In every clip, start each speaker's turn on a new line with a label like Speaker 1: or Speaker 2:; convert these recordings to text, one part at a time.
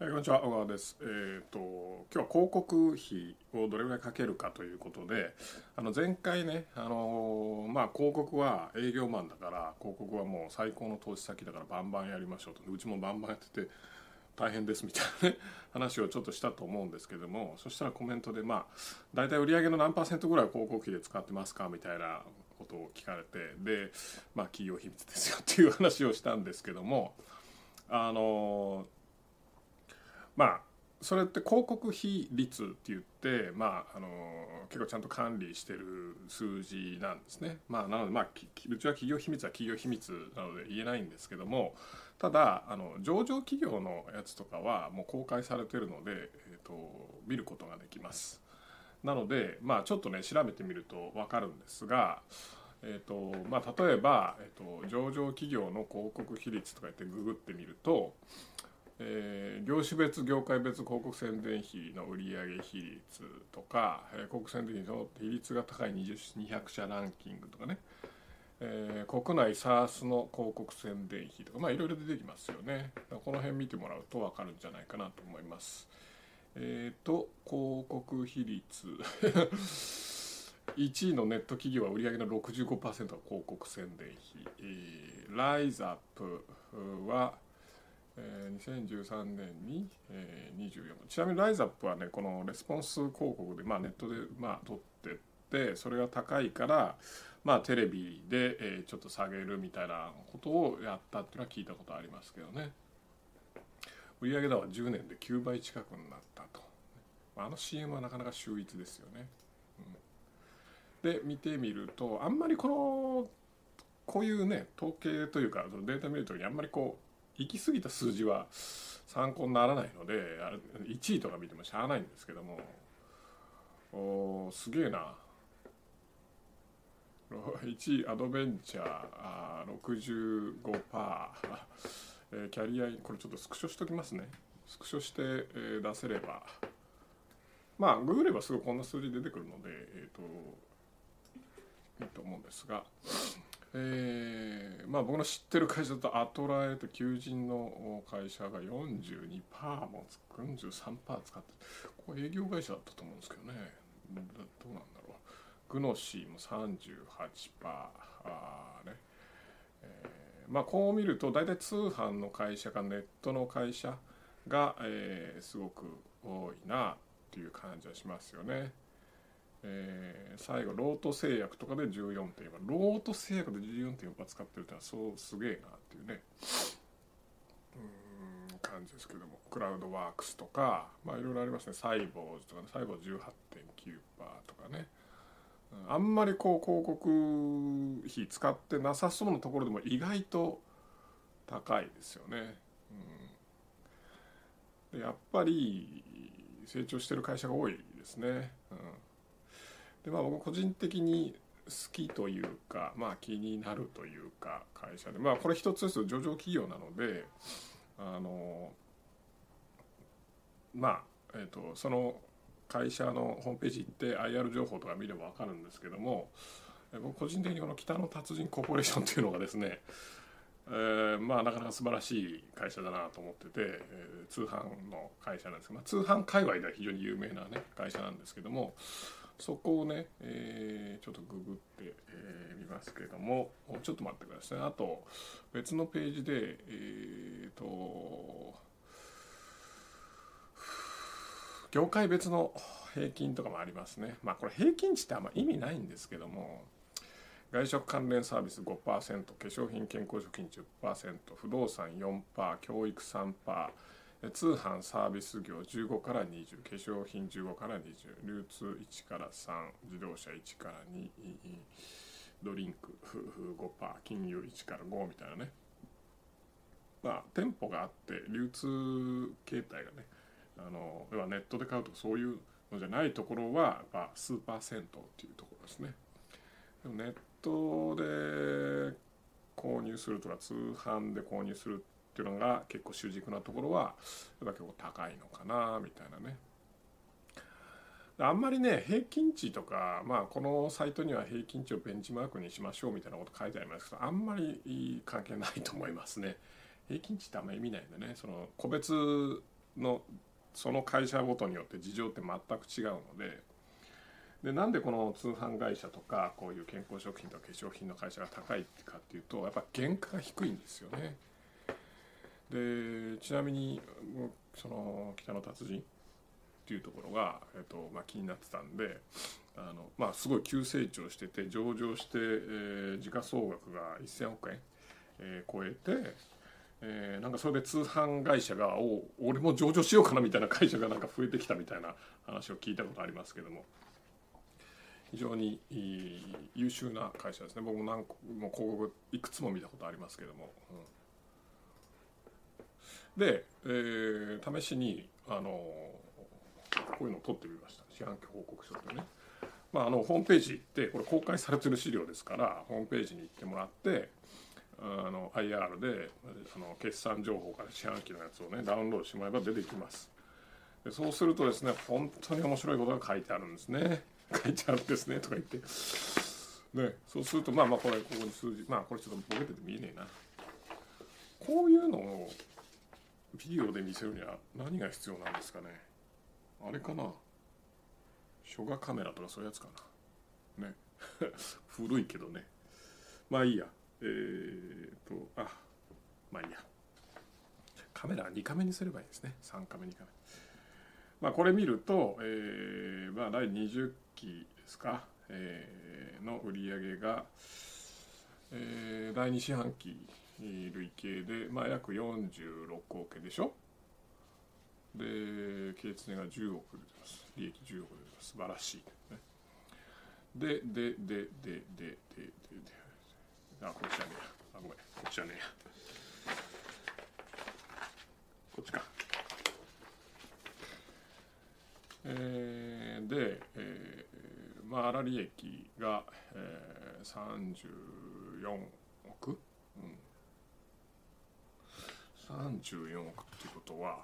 Speaker 1: えーこんにちは小川です。えっ、と今日は広告費をどれぐらいかけるかということで、あの前回ね、あのーまあ広告は営業マンだから広告はもう最高の投資先だからバンバンやりましょうと、うちもバンバンやってて大変ですみたいなね話をちょっとしたと思うんですけども、そしたらコメントでまあ大体売上の何パーセントぐらいは広告費で使ってますかみたいなことを聞かれて、でまあ企業秘密ですよっていう話をしたんですけども、あのーまあそれって広告費率って言って、まあ、あの結構ちゃんと管理してる数字なんですね。まあ、なので、まあ、うちは企業秘密は企業秘密なので言えないんですけどもただあの上場企業のやつとかはもう公開されてるので、えー、と見ることができます。なので、まあ、ちょっとね調べてみると分かるんですが、えーとまあ、例えば、えー、と上場企業の広告比率とか言ってググってみるとえー業種別業界別広告宣伝費の売上比率とか、えー広告宣伝費の比率が高い200社ランキングとかね、えー国内 SARS の広告宣伝費とかまあいろいろ出てきますよね。この辺見てもらうと分かるんじゃないかなと思います。えっ、と広告比率。1位のネット企業は売上の65%が広告宣伝費、えーライズアップはえー2013年に、えー24ちなみにライズアップはねこのレスポンス広告で、まあ、ネットで、まあ、取ってってそれが高いから、まあ、テレビで、えちょっと下げるみたいなことをやったっていうのは聞いたことありますけどね。売上高は10年で9倍近くになったと。あの CM はなかなか秀逸ですよね、うん。で見てみるとあんまりこのこういうね統計というかデータ見るときにあんまりこう行き過ぎた数字は参考にならないので1位とか見てもしゃあないんですけども。おーすげえな。1位アドベンチャーあー65% えーキャリアインこれちょっとスクショしときますね。スクショして、えー出せれば。まあググればすぐこんな数字出てくるのでえっ、といいと思うんですが。えーまあ僕の知ってる会社だとアトラエと求人の会社が42%もつ43%使ってこれ営業会社だったと思うんですけどね。どうなんだろう。グノシーも38%あーね、えーまあこう見ると大体通販の会社かネットの会社が、えーすごく多いなっていう感じはしますよね。えー最後ロート製薬とかで14.4ロート製薬で14.4%使ってるってのはそうすげえなっていうね。うん感じですけども。クラウドワークスとかまあいろいろありますね。サイボーズとかね。サイボーズ18.9%とかね。あんまりこう広告費使ってなさそうなところでも意外と高いですよね。うん、でやっぱり成長してる会社が多いですね。うん。でまあ僕個人的に好きというかまあ気になるというか会社で。まあこれ一つずつ上場企業なのであのまあえっ、とその会社のホームページ行って IR 情報とか見れば分かるんですけども僕個人的にこの北の達人コーポレーションっていうのがですねえーまあなかなか素晴らしい会社だなと思ってて、えー通販の会社なんですけど、まあ、通販界隈では非常に有名なね会社なんですけどもそこをね、えーちょっとググって、えーますけどもちょっと待ってください。あと別のページでえっ、と業界別の平均とかもありますね。まあこれ平均値ってあんま意味ないんですけども外食関連サービス5%化粧品健康食品10%不動産4%教育3%通販サービス業15から20化粧品15から20流通1から3自動車1から2ドリンク5%金融1から5みたいなね。まあ店舗があって流通形態がねあの要はネットで買うとかそういうのじゃないところはやっぱ数パーセントっていうところですね。でもネットで購入するとか通販で購入するっていうのが結構主軸なところはやっぱ結構高いのかなみたいなね。あんまりね平均値とか、まあ、このサイトには平均値をベンチマークにしましょうみたいなこと書いてありますけどあんまり関係ないと思いますね。平均値ってあんまり意味ないんでね。その個別のその会社ごとによって事情って全く違うのででなんでこの通販会社とかこういう健康食品とか化粧品の会社が高いかっていうとやっぱ原価が低いんですよね。でちなみにその北の達人っていうところが、えっとまあ、気になってたんであの、まあ、すごい急成長してて上場して、えー、時価総額が1,000億円、えー、超えて、えー、なんかそれで通販会社がお俺も上場しようかなみたいな会社がなんか増えてきたみたいな話を聞いたことありますけども。非常に優秀な会社ですね。僕も何個も広告いくつも見たことありますけども、うん、で、えー、試しにあのこういうのを取ってみました。四半期報告書とね、まあ、あのホームページ行ってこれ公開されてる資料ですからホームページに行ってもらってあの IR であの決算情報から四半期のやつをねダウンロードしてもらえば出てきます。でそうするとですね本当に面白いことが書いてあるんですね。書いてあるんですねとか言って。ねそうするとまあまあこれここに数字まあこれちょっとボケてて見えねえな。こういうのをビデオで見せるには何が必要なんですかね。あれかな。初画カメラとかそういうやつかな。ね。古いけどね。まあいいや。えー、っとあまあいいや。カメラ2カメにすればいいですね。3カメ2カメ。まあこれ見ると、えー、まあ第20期ですか、えー、の売り上げが、えー、第2四半期累計で、まあ、約46億円でしょ？で経常が10億出てます。利益10億出てます。素晴らしい、ね、でででででででであこっちじゃねえやあごめんこっちじゃねえやこっちかえー、で、えー、まあ粗利益が、えー、34億、うん、34億っていうことは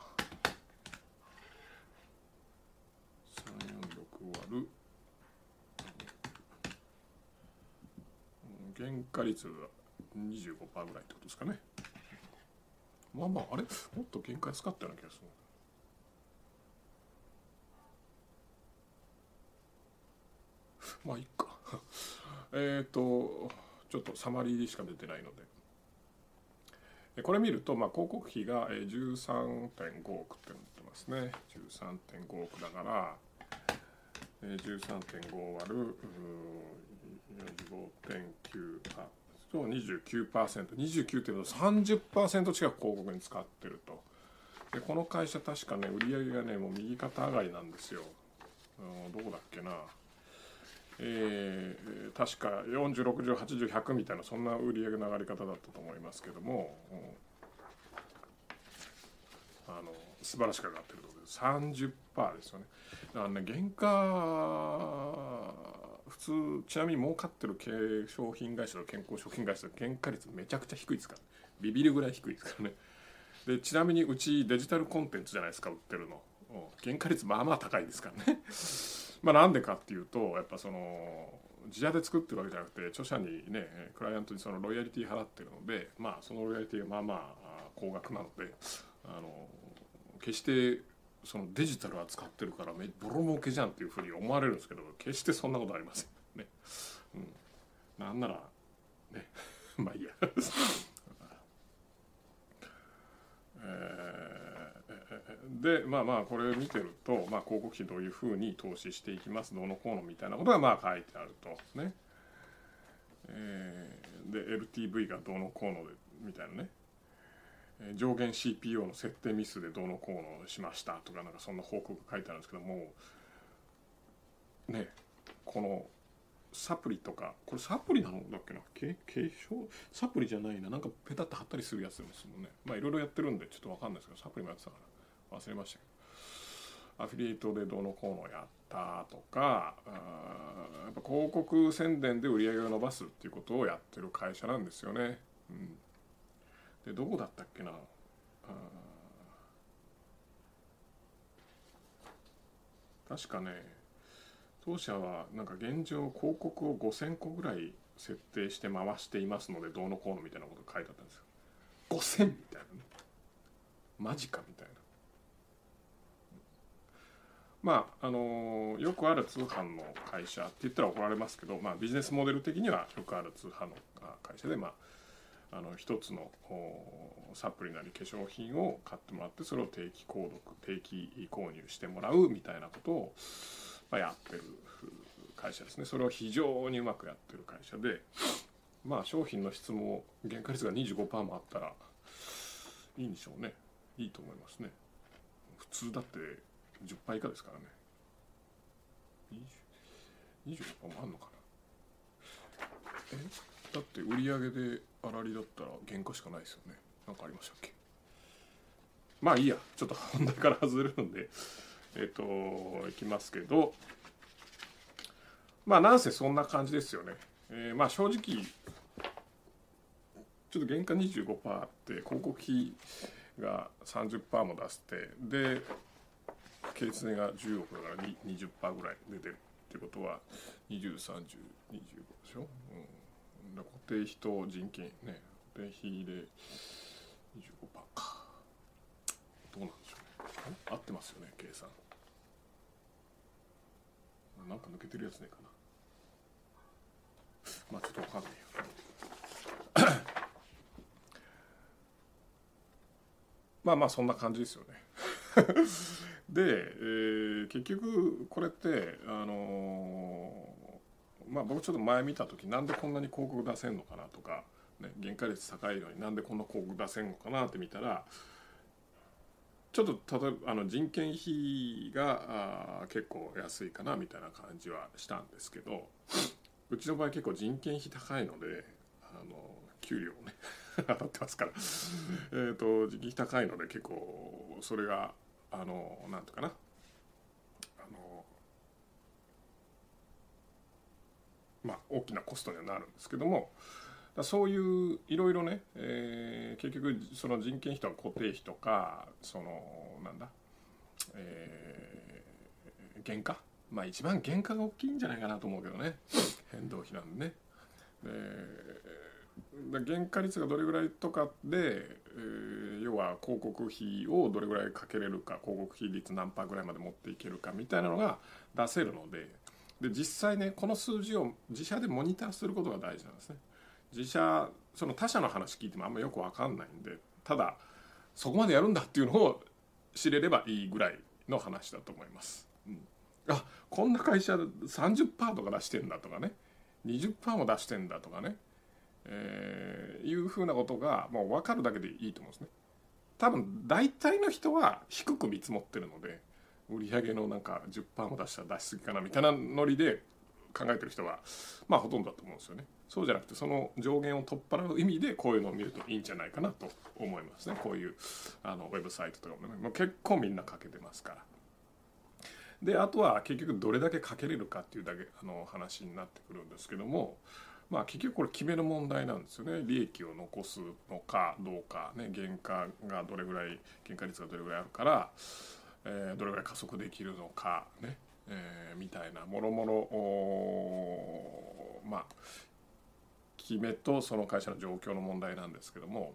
Speaker 1: 346割る。原価率が25%ぐらいってことですかね。まあまああれ？もっと原価安かったような気がする。まあいいか。えっとちょっとサマリーでしか出てないので。これ見ると、まあ、広告費が13.5億ってなってますね。13.5億だから13.5割る45.9あと 29%29 っていうと30%近く広告に使ってると。でこの会社確かね売り上げがねもう右肩上がりなんですよ。どこだっけな。えー、確か406080100みたいなそんな売り上げの上がり方だったと思いますけども、うん、あの素晴らしく上がってるところで30%ですよね。だからね原価普通ちなみに儲かってる化粧品会社と健康食品会社と原価率めちゃくちゃ低いですからビビるぐらい低いですからね。でちなみにうちデジタルコンテンツじゃないですか売ってるの。原価率まあまあ高いですからね。まあなんでかっていうとやっぱその自社で作ってるわけじゃなくて著者にねクライアントにそのロイヤリティ払ってるのでまあそのロイヤリティがまあまあ高額なのであの決してそのデジタルは使ってるからめボロ儲けじゃんっていうふうに思われるんですけど決してそんなことありませんね。うん、なんならね まあいいや。えーでまあまあこれを見てると、まあ、広告費どういうふうに投資していきますどうのこうのみたいなことがまあ書いてあるとね。えー、で LTV がどうのこうのでみたいなね。上限 CPO の設定ミスでどうのこうのしましたとかなんかそんな報告が書いてあるんですけどもねこのサプリとかこれサプリなのだっけな化粧サプリじゃないななんかペタッと貼ったりするやつですもんね。まあいろいろやってるんでちょっと分かんないですけどサプリもやってたから。忘れましたけどアフィリエイトでどうのこうのやったとかやっぱ広告宣伝で売り上げを伸ばすっていうことをやってる会社なんですよね。うん、でどこだったっけな確かね当社はなんか現状広告を5,000個ぐらい設定して回していますのでどうのこうのみたいなこと書いてあったんですよ。5,000みたいなねマジかみたいな。まああのよくある通販の会社って言ったら怒られますけど、まあ、ビジネスモデル的にはよくある通販の会社で、まあ、あの一つのサプリなり化粧品を買ってもらってそれを定期購読定期購入してもらうみたいなことを、まあ、やってる会社ですね。それを非常にうまくやってる会社でまあ商品の質も原価率が25%もあったらいいんでしょうね。いいと思いますね。普通だって10倍以下ですからね。25%もあんのかな。え？だって売り上げで粗利だったら原価しかないですよね。何かありましたっけ？まあいいや。ちょっと本題から外れるんで。えっ、といきますけど。まあなんせそんな感じですよね、えー、まあ正直ちょっと原価25%って広告費が30%も出してで経値が10億だから20%ぐらい出てるってことは203025でしょ、うん、固定費と人件ね。固定費で25%か。どうなんでしょうね。合ってますよね計算。なんか抜けてるやつねえかな。まあちょっとわかんないよ。まあまあそんな感じですよね。で、えー、結局これってあのー、まあ僕ちょっと前見た時なんでこんなに広告出せんのかなとか、ね、原価率高いのになんでこんな広告出せんのかなって見たらちょっと例えばあの人件費があ結構安いかなみたいな感じはしたんですけどうちの場合結構人件費高いのであの給料をね 当たってますから。えと人件費高いので結構それがあのなんとかな。あのまあ大きなコストにはなるんですけどもそういういろいろね、えー、結局その人件費とか固定費とかそのなんだ、えー、原価？まあ一番原価が大きいんじゃないかなと思うけどね。変動費なんでね。原価率がどれぐらいとかで、えー、要は広告費をどれぐらいかけれるか広告費率何パーぐらいまで持っていけるかみたいなのが出せるのでで実際ねこの数字を自社でモニターすることが大事なんですね。自社その他社の話聞いてもあんまよく分かんないんでただそこまでやるんだっていうのを知れればいいぐらいの話だと思います。うん、あこんな会社30%とか出してんだとかね20%も出してんだとかねえー、いうふうなことがもう分かるだけでいいと思うんですね。多分大体の人は低く見積もってるので売上のなんか10%も出したら出しすぎかなみたいなノリで考えてる人はまあほとんどだと思うんですよね。そうじゃなくてその上限を取っ払う意味でこういうのを見るといいんじゃないかなと思いますね。こういうあのウェブサイトとかもねもう結構みんなかけてますから。であとは結局どれだけかけれるかっていうだけあの話になってくるんですけどもまあ、結局これ決める問題なんですよね。利益を残すのかどうか、ね、原価がどれぐらい原価率がどれぐらいあるから、えー、どれぐらい加速できるのかね、えー、みたいなもろもろまあ決めとその会社の状況の問題なんですけども、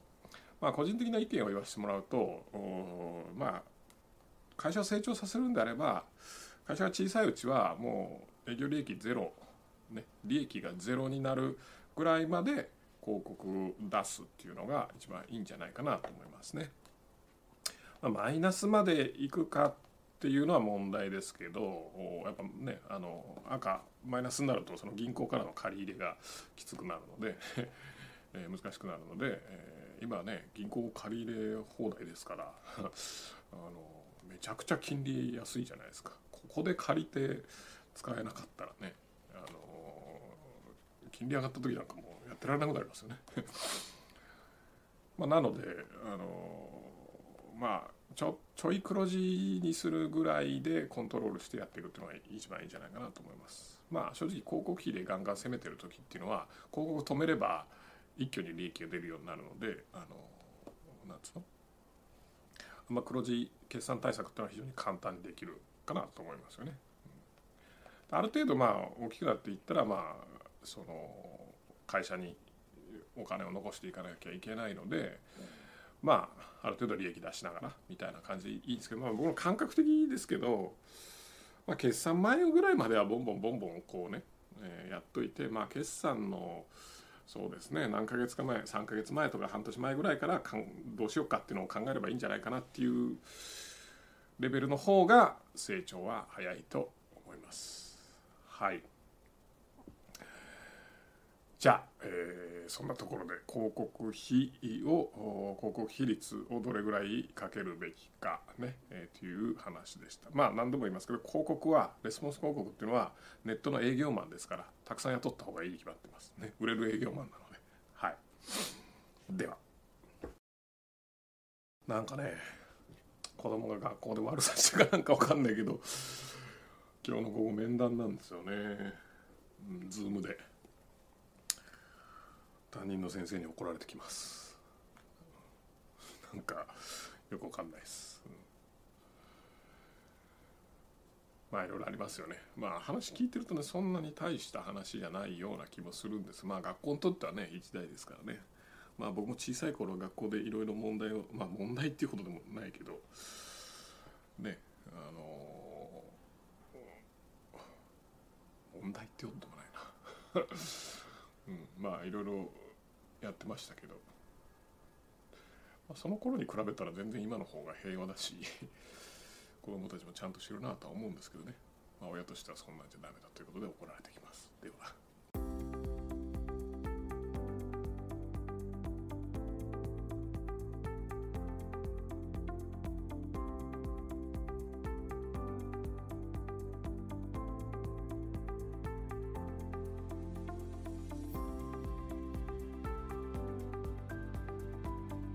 Speaker 1: まあ、個人的な意見を言わせてもらうとまあ会社を成長させるんであれば会社が小さいうちはもう営業利益ゼロね、利益がゼロになるぐらいまで広告出すっていうのが一番いいんじゃないかなと思いますね。ま、マイナスまでいくかっていうのは問題ですけどやっぱねあの赤マイナスになるとその銀行からの借り入れがきつくなるので え難しくなるので、え、今はね銀行借り入れ放題ですから あのめちゃくちゃ金利安いじゃないですかここで借りて使えなかったらね金利上がった時なんかもうやってられなくなりますよね。まあなのであのまあちょちょい黒字にするぐらいでコントロールしてやっていくっていうのが一番いいんじゃないかなと思います。まあ正直広告費でガンガン攻めてる時っていうのは広告止めれば一挙に利益が出るようになるのであのなんつうの？まあ黒字決算対策っていうのは非常に簡単にできるかなと思いますよね。ある程度まあ大きくなっていったらまあその会社にお金を残していかなきゃいけないので、まあある程度利益出しながらみたいな感じでいいんですけど、まあ、僕の感覚的ですけどまあ、決算前ぐらいまではボンボンボンボンこうね、えーやっといてまあ決算のそうですね何ヶ月か前3ヶ月前とか半年前ぐらいからかんどうしようかっていうのを考えればいいんじゃないかなっていうレベルの方が成長は早いと思います。はいじゃあ、えーそんなところで広告費を広告費率をどれぐらいかけるべきかね、えーという話でした。まあ何度も言いますけど広告はレスポンス広告っていうのはネットの営業マンですからたくさん雇った方がいいに決まってます。ね売れる営業マンなので。はい。では。なんかね子供が学校で悪さしてかなんかわかんないけど今日の午後面談なんですよね。ズームで。担任の先生に怒られてきます。なんかよくわかんないです、うん。まあいろいろありますよね。まあ話聞いてるとねそんなに大した話じゃないような気もするんです。まあ学校にとってはね一大ですからね。まあ僕も小さい頃学校でいろいろ問題をまあ問題っていうことでもないけどねあの問題ってことでもないな。うん、まあいろいろやってましたけど、まあ、その頃に比べたら全然今の方が平和だし 子供たちもちゃんとしてるなとは思うんですけどね、まあ、親としてはそんなんじゃダメだということで怒られてきます。では。